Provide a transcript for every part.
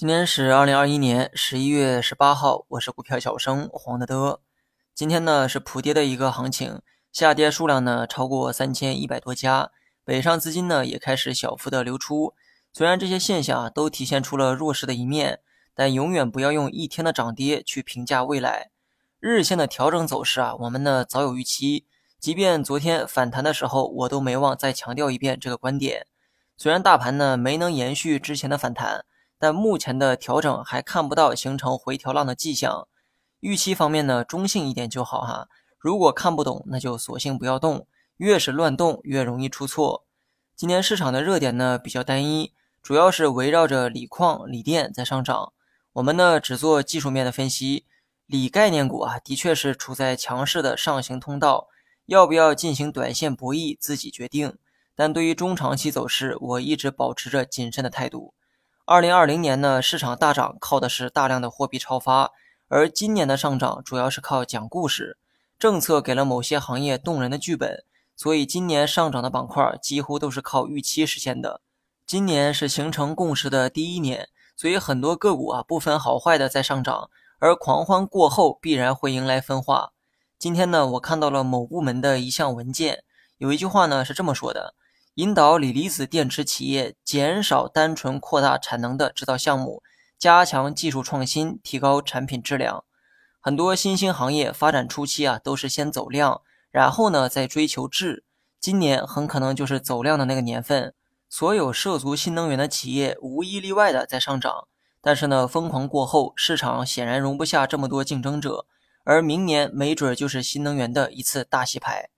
今天是二零二一年十一月十八号，我是股票小生黄德德。今天呢是普跌的一个行情，下跌数量呢超过三千一百多家，北上资金呢也开始小幅的流出。虽然这些现象啊都体现出了弱势的一面，但永远不要用一天的涨跌去评价未来。日线的调整走势啊，我们呢早有预期。即便昨天反弹的时候，我都没忘再强调一遍这个观点。虽然大盘呢没能延续之前的反弹。但目前的调整还看不到形成回调浪的迹象，预期方面呢，中性一点就好哈。如果看不懂，那就索性不要动，越是乱动越容易出错。今天市场的热点呢比较单一，主要是围绕着锂矿、锂电在上涨。我们呢只做技术面的分析，锂概念股啊的确是处在强势的上行通道，要不要进行短线博弈自己决定。但对于中长期走势，我一直保持着谨慎的态度。二零二零年呢，市场大涨靠的是大量的货币超发，而今年的上涨主要是靠讲故事，政策给了某些行业动人的剧本，所以今年上涨的板块几乎都是靠预期实现的。今年是形成共识的第一年，所以很多个股啊不分好坏的在上涨，而狂欢过后必然会迎来分化。今天呢，我看到了某部门的一项文件，有一句话呢是这么说的。引导锂离子电池企业减少单纯扩大产能的制造项目，加强技术创新，提高产品质量。很多新兴行业发展初期啊，都是先走量，然后呢再追求质。今年很可能就是走量的那个年份，所有涉足新能源的企业无一例外的在上涨。但是呢，疯狂过后，市场显然容不下这么多竞争者，而明年没准就是新能源的一次大洗牌。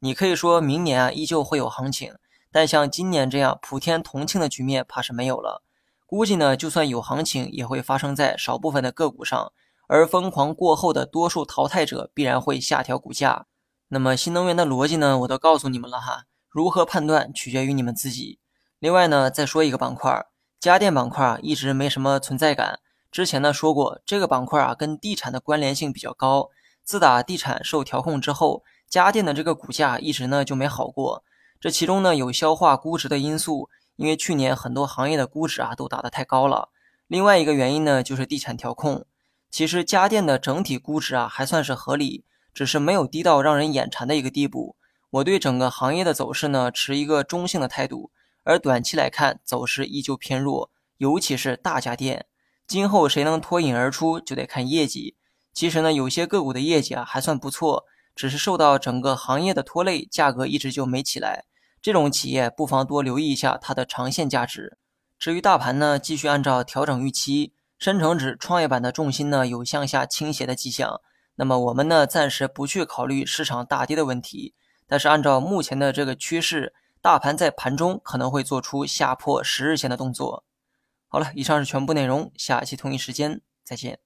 你可以说明年啊，依旧会有行情。但像今年这样普天同庆的局面，怕是没有了。估计呢，就算有行情，也会发生在少部分的个股上，而疯狂过后的多数淘汰者，必然会下调股价。那么新能源的逻辑呢，我都告诉你们了哈，如何判断取决于你们自己。另外呢，再说一个板块，家电板块啊，一直没什么存在感。之前呢说过，这个板块啊，跟地产的关联性比较高。自打地产受调控之后，家电的这个股价一直呢就没好过。这其中呢有消化估值的因素，因为去年很多行业的估值啊都打得太高了。另外一个原因呢就是地产调控。其实家电的整体估值啊还算是合理，只是没有低到让人眼馋的一个地步。我对整个行业的走势呢持一个中性的态度，而短期来看走势依旧偏弱，尤其是大家电。今后谁能脱颖而出，就得看业绩。其实呢有些个股的业绩啊还算不错，只是受到整个行业的拖累，价格一直就没起来。这种企业不妨多留意一下它的长线价值。至于大盘呢，继续按照调整预期，深成指创业板的重心呢有向下倾斜的迹象。那么我们呢暂时不去考虑市场大跌的问题，但是按照目前的这个趋势，大盘在盘中可能会做出下破十日线的动作。好了，以上是全部内容，下期同一时间再见。